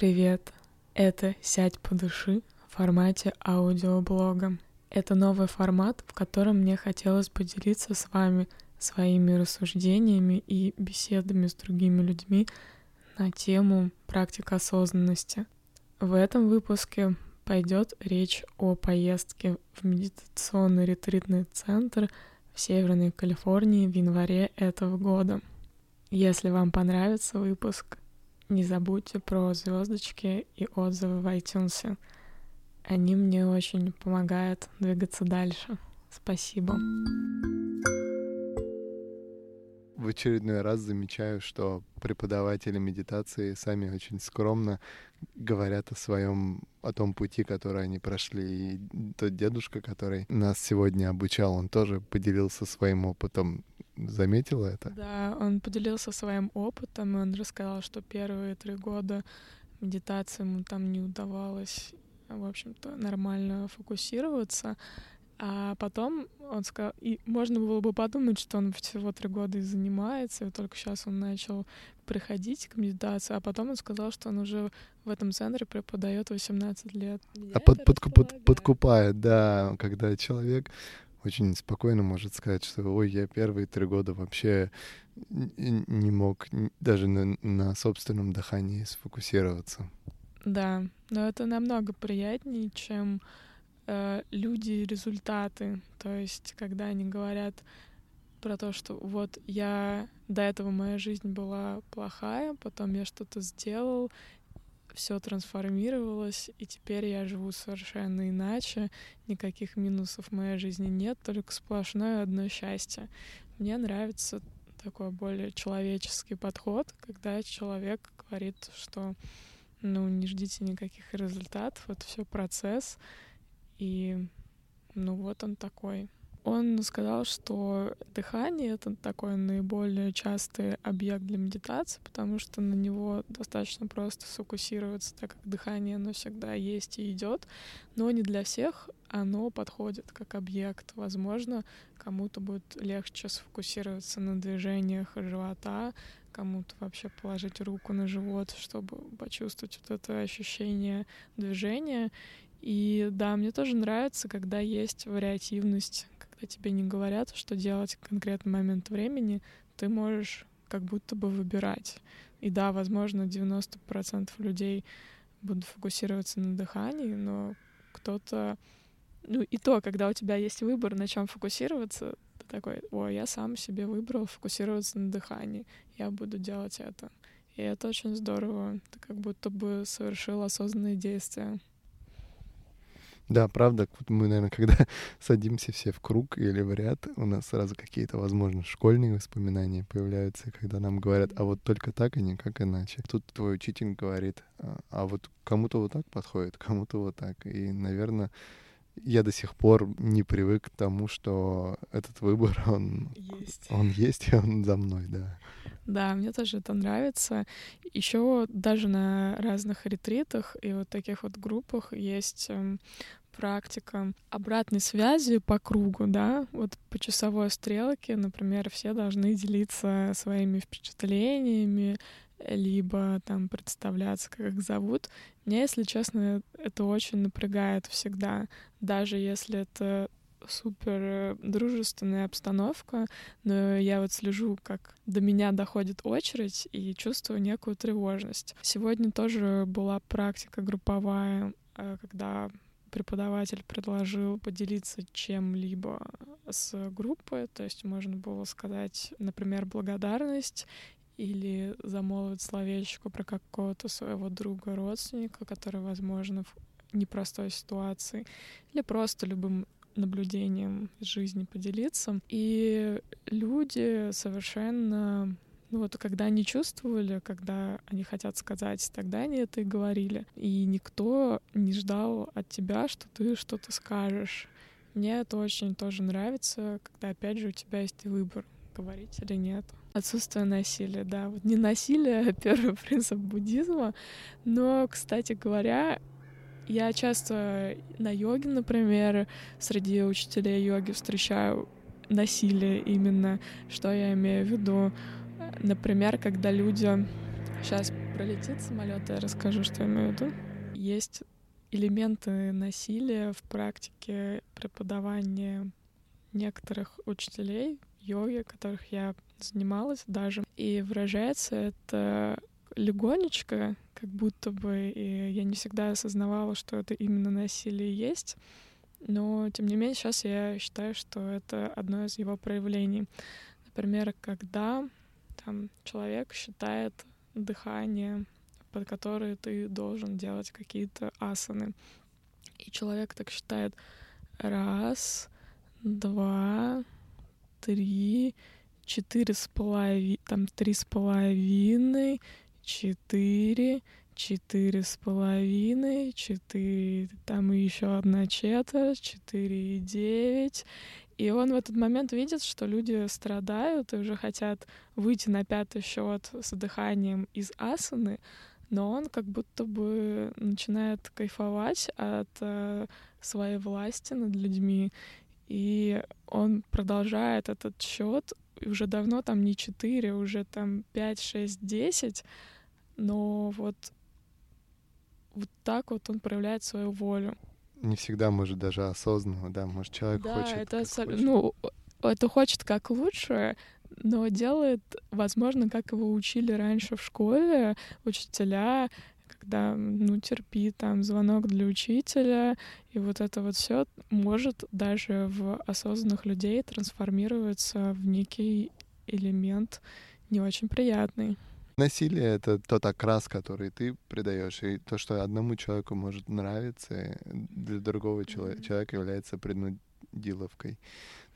Привет! Это «Сядь по души» в формате аудиоблога. Это новый формат, в котором мне хотелось поделиться с вами своими рассуждениями и беседами с другими людьми на тему практик осознанности. В этом выпуске пойдет речь о поездке в медитационный ретритный центр в Северной Калифорнии в январе этого года. Если вам понравится выпуск, не забудьте про звездочки и отзывы в iTunes. Они мне очень помогают двигаться дальше. Спасибо. В очередной раз замечаю, что преподаватели медитации сами очень скромно говорят о своем, о том пути, который они прошли. И тот дедушка, который нас сегодня обучал, он тоже поделился своим опытом заметила это? Да, он поделился своим опытом, и он рассказал, что первые три года медитации ему там не удавалось, в общем-то, нормально фокусироваться. А потом он сказал, и можно было бы подумать, что он всего три года и занимается, и только сейчас он начал приходить к медитации, а потом он сказал, что он уже в этом центре преподает 18 лет. Я а под, под, под, подкупает, да, когда человек очень спокойно может сказать, что ой, я первые три года вообще не мог даже на, на собственном дыхании сфокусироваться. Да, но это намного приятнее, чем э, люди результаты. То есть, когда они говорят про то, что вот я до этого моя жизнь была плохая, потом я что-то сделал, все трансформировалось, и теперь я живу совершенно иначе, никаких минусов в моей жизни нет, только сплошное одно счастье. Мне нравится такой более человеческий подход, когда человек говорит, что ну, не ждите никаких результатов, это все процесс, и ну вот он такой. Он сказал, что дыхание — это такой наиболее частый объект для медитации, потому что на него достаточно просто сфокусироваться, так как дыхание, оно всегда есть и идет, но не для всех оно подходит как объект. Возможно, кому-то будет легче сфокусироваться на движениях живота, кому-то вообще положить руку на живот, чтобы почувствовать вот это ощущение движения. И да, мне тоже нравится, когда есть вариативность, когда тебе не говорят, что делать в конкретный момент времени, ты можешь как будто бы выбирать. И да, возможно, 90% людей будут фокусироваться на дыхании, но кто-то... Ну и то, когда у тебя есть выбор, на чем фокусироваться, ты такой, о, я сам себе выбрал фокусироваться на дыхании, я буду делать это. И это очень здорово. Ты как будто бы совершил осознанные действия. Да, правда, мы, наверное, когда садимся все в круг или в ряд, у нас сразу какие-то, возможно, школьные воспоминания появляются, когда нам говорят, а вот только так, а никак иначе. Тут твой учитель говорит, а, а вот кому-то вот так подходит, кому-то вот так. И, наверное, я до сих пор не привык к тому, что этот выбор, он есть, он есть и он за мной, да. Да, мне тоже это нравится. Еще даже на разных ретритах и вот таких вот группах есть эм, практика обратной связи по кругу, да, вот по часовой стрелке, например, все должны делиться своими впечатлениями, либо там представляться, как их зовут. Меня, если честно, это очень напрягает всегда, даже если это супер дружественная обстановка, но я вот слежу, как до меня доходит очередь и чувствую некую тревожность. Сегодня тоже была практика групповая, э, когда преподаватель предложил поделиться чем-либо с группой, то есть можно было сказать, например, благодарность или замолвить словечко про какого-то своего друга, родственника, который, возможно, в непростой ситуации, или просто любым наблюдением из жизни поделиться. И люди совершенно ну вот когда они чувствовали, когда они хотят сказать, тогда они это и говорили. И никто не ждал от тебя, что ты что-то скажешь. Мне это очень тоже нравится, когда опять же у тебя есть выбор, говорить или нет. Отсутствие насилия, да. Вот не насилие, а первый принцип буддизма. Но, кстати говоря, я часто на йоге, например, среди учителей йоги встречаю насилие именно, что я имею в виду. Например, когда люди... Сейчас пролетит самолет, я расскажу, что я имею в виду. Есть элементы насилия в практике преподавания некоторых учителей йоги, которых я занималась даже. И выражается это легонечко, как будто бы и я не всегда осознавала, что это именно насилие есть. Но, тем не менее, сейчас я считаю, что это одно из его проявлений. Например, когда там человек считает дыхание, под которое ты должен делать какие-то асаны. И человек так считает раз, два, три, четыре с половиной, там три с половиной, четыре, четыре с половиной, четыре, там еще одна четверть, четыре и девять. И он в этот момент видит, что люди страдают и уже хотят выйти на пятый счет с дыханием из асаны, но он как будто бы начинает кайфовать от э, своей власти над людьми, и он продолжает этот счет уже давно там не 4, уже там 5, 6, 10, но вот вот так вот он проявляет свою волю. Не всегда, может, даже осознанно, да, может, человек да, хочет. это абсол- хочет. ну это хочет как лучше, но делает, возможно, как его учили раньше в школе учителя, когда, ну, терпи, там, звонок для учителя, и вот это вот все может даже в осознанных людей трансформироваться в некий элемент не очень приятный. Насилие — это тот окрас, который ты придаешь, и то, что одному человеку может нравиться, для другого Мгм. человека является принудиловкой.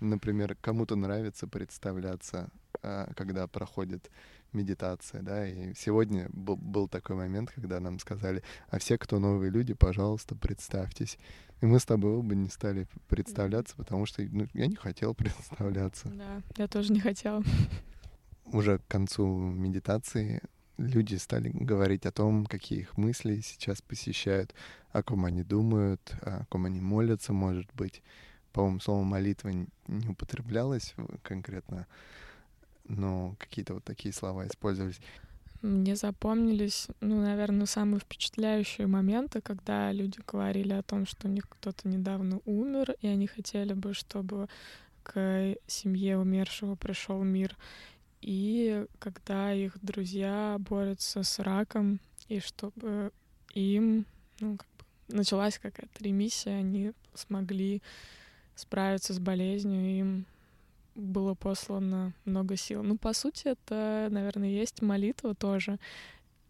Например, кому-то нравится представляться, а, когда проходит медитация, да, и сегодня был, был такой момент, когда нам сказали, а все, кто новые люди, пожалуйста, представьтесь. И мы с тобой оба не стали представляться, потому что ну, я не хотел представляться. Да, я тоже не хотела. Уже к концу медитации люди стали говорить о том, какие их мысли сейчас посещают, о ком они думают, о ком они молятся, может быть. По-моему, слово молитва не употреблялось конкретно, но какие-то вот такие слова использовались. Мне запомнились, ну, наверное, самые впечатляющие моменты, когда люди говорили о том, что у них кто-то недавно умер, и они хотели бы, чтобы к семье умершего пришел мир. И когда их друзья борются с раком, и чтобы им ну, как бы началась какая-то ремиссия, они смогли справиться с болезнью, им было послано много сил. Ну, по сути, это, наверное, есть молитва тоже.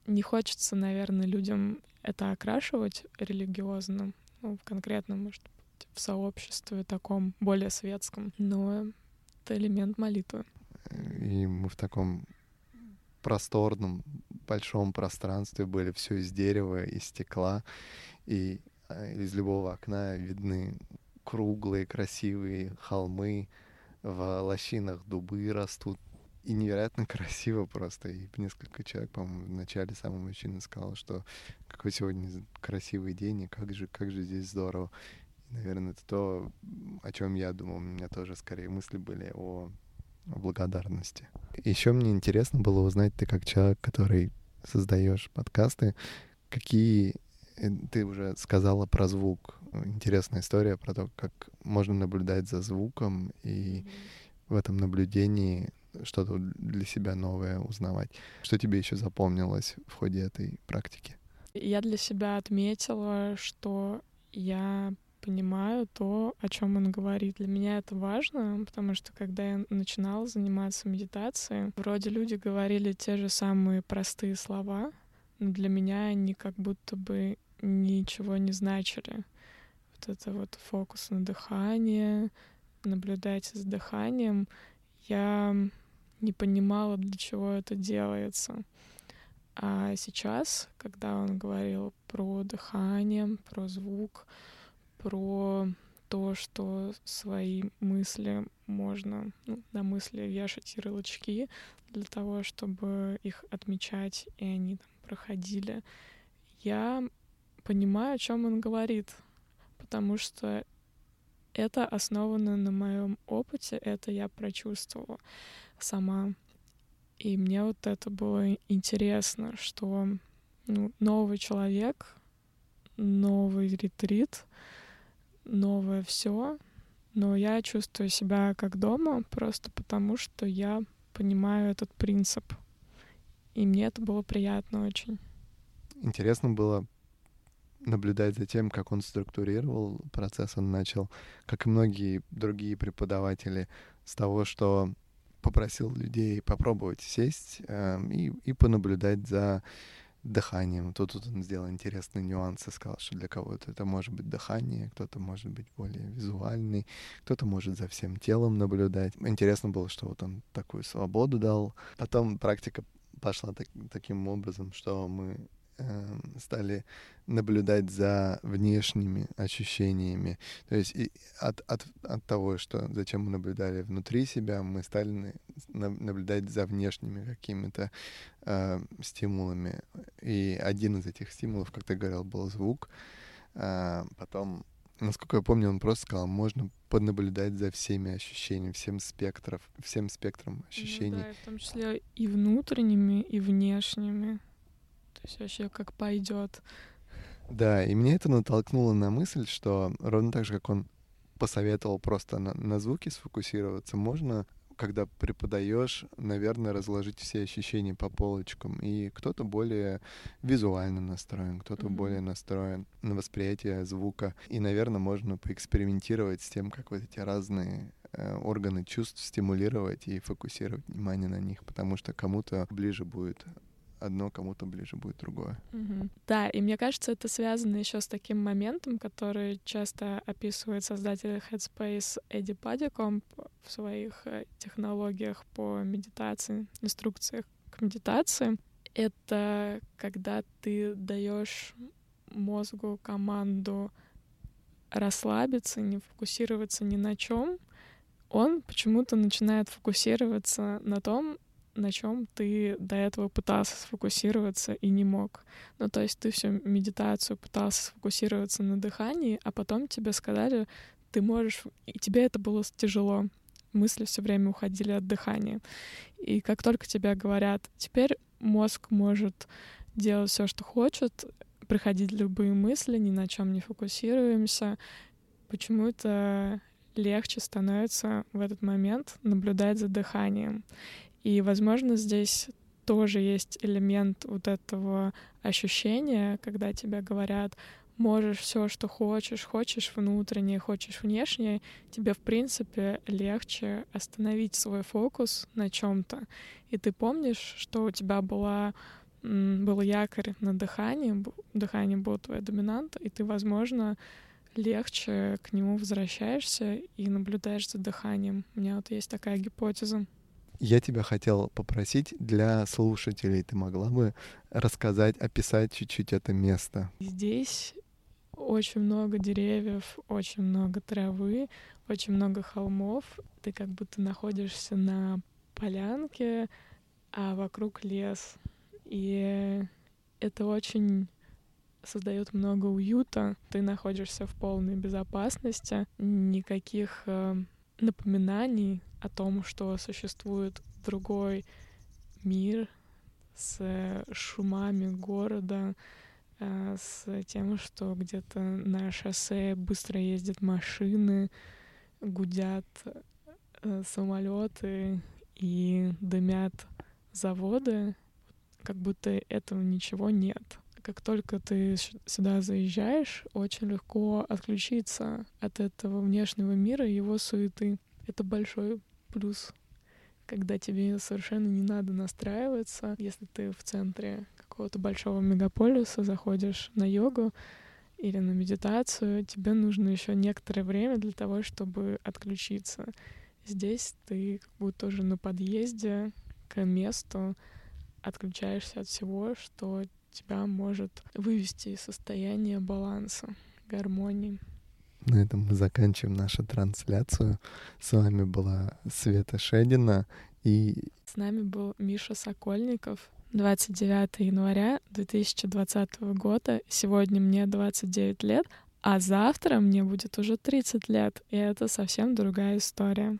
Не хочется, наверное, людям это окрашивать религиозно, ну, конкретно, может быть, в сообществе таком более светском, но это элемент молитвы. И мы в таком просторном, большом пространстве были все из дерева, из стекла, и а, из любого окна видны круглые, красивые холмы, в лощинах дубы растут. И невероятно красиво просто. И несколько человек, по-моему, в начале самый мужчина сказал, что какой сегодня красивый день, и как же, как же здесь здорово. И, наверное, это то, о чем я думал. У меня тоже скорее мысли были о благодарности. Еще мне интересно было узнать, ты как человек, который создаешь подкасты, какие э, ты уже сказала про звук. Интересная история про то, как можно наблюдать за звуком и в этом наблюдении что-то для себя новое узнавать. Что тебе еще запомнилось в ходе этой практики? Я для себя отметила, что я понимаю то, о чем он говорит. Для меня это важно, потому что когда я начинала заниматься медитацией, вроде люди говорили те же самые простые слова, но для меня они как будто бы ничего не значили. Вот это вот фокус на дыхание, наблюдать за дыханием. Я не понимала, для чего это делается. А сейчас, когда он говорил про дыхание, про звук, про то, что свои мысли можно, ну, на мысли вешать ярлычки для того, чтобы их отмечать, и они там проходили, я понимаю, о чем он говорит, потому что это основано на моем опыте, это я прочувствовала сама. И мне вот это было интересно, что ну, новый человек, новый ретрит, новое все, но я чувствую себя как дома просто потому, что я понимаю этот принцип. И мне это было приятно очень. Интересно было наблюдать за тем, как он структурировал процесс. Он начал, как и многие другие преподаватели, с того, что попросил людей попробовать сесть э, и, и понаблюдать за дыханием. Тут, тут он сделал интересные нюансы, сказал, что для кого-то это может быть дыхание, кто-то может быть более визуальный, кто-то может за всем телом наблюдать. Интересно было, что вот он такую свободу дал. Потом практика пошла так, таким образом, что мы стали наблюдать за внешними ощущениями. То есть и от, от, от того, что зачем мы наблюдали внутри себя, мы стали на, наблюдать за внешними какими-то э, стимулами. И один из этих стимулов, как ты говорил, был звук. Э, потом, насколько я помню, он просто сказал, можно понаблюдать за всеми ощущениями, всем спектров, всем спектром ощущений. Ну, да, в том числе и внутренними, и внешними. То есть вообще как пойдет. Да, и мне это натолкнуло на мысль, что ровно так же, как он посоветовал просто на, на звуки сфокусироваться, можно когда преподаешь, наверное, разложить все ощущения по полочкам. И кто-то более визуально настроен, кто-то mm-hmm. более настроен на восприятие звука. И, наверное, можно поэкспериментировать с тем, как вот эти разные э, органы чувств стимулировать и фокусировать внимание на них, потому что кому-то ближе будет одно кому-то ближе будет другое. Угу. Да, и мне кажется, это связано еще с таким моментом, который часто описывает создатель Headspace Эдди Падикомп в своих э, технологиях по медитации, инструкциях к медитации. Это когда ты даешь мозгу команду расслабиться, не фокусироваться ни на чем, он почему-то начинает фокусироваться на том, на чем ты до этого пытался сфокусироваться и не мог. Ну, то есть ты всю медитацию пытался сфокусироваться на дыхании, а потом тебе сказали, ты можешь, и тебе это было тяжело. Мысли все время уходили от дыхания. И как только тебе говорят, теперь мозг может делать все, что хочет, приходить любые мысли, ни на чем не фокусируемся, почему-то легче становится в этот момент наблюдать за дыханием. И, возможно, здесь тоже есть элемент вот этого ощущения, когда тебе говорят, можешь все, что хочешь, хочешь внутреннее, хочешь внешнее, тебе, в принципе, легче остановить свой фокус на чем-то. И ты помнишь, что у тебя была был якорь на дыхании, дыхание было твоя доминанта, и ты, возможно, легче к нему возвращаешься и наблюдаешь за дыханием. У меня вот есть такая гипотеза. Я тебя хотел попросить для слушателей, ты могла бы рассказать, описать чуть-чуть это место? Здесь очень много деревьев, очень много травы, очень много холмов. Ты как будто находишься на полянке, а вокруг лес. И это очень создает много уюта. Ты находишься в полной безопасности, никаких э, напоминаний о том, что существует другой мир с шумами города, э, с тем, что где-то на шоссе быстро ездят машины, гудят э, самолеты и дымят заводы, как будто этого ничего нет. Как только ты сюда заезжаешь, очень легко отключиться от этого внешнего мира и его суеты. Это большой плюс, когда тебе совершенно не надо настраиваться, если ты в центре какого-то большого мегаполиса заходишь на йогу или на медитацию, тебе нужно еще некоторое время для того, чтобы отключиться. Здесь ты как будто уже на подъезде к месту отключаешься от всего, что тебя может вывести из состояния баланса, гармонии. На этом мы заканчиваем нашу трансляцию. С вами была Света Шедина и... С нами был Миша Сокольников. 29 января 2020 года. Сегодня мне 29 лет, а завтра мне будет уже 30 лет. И это совсем другая история.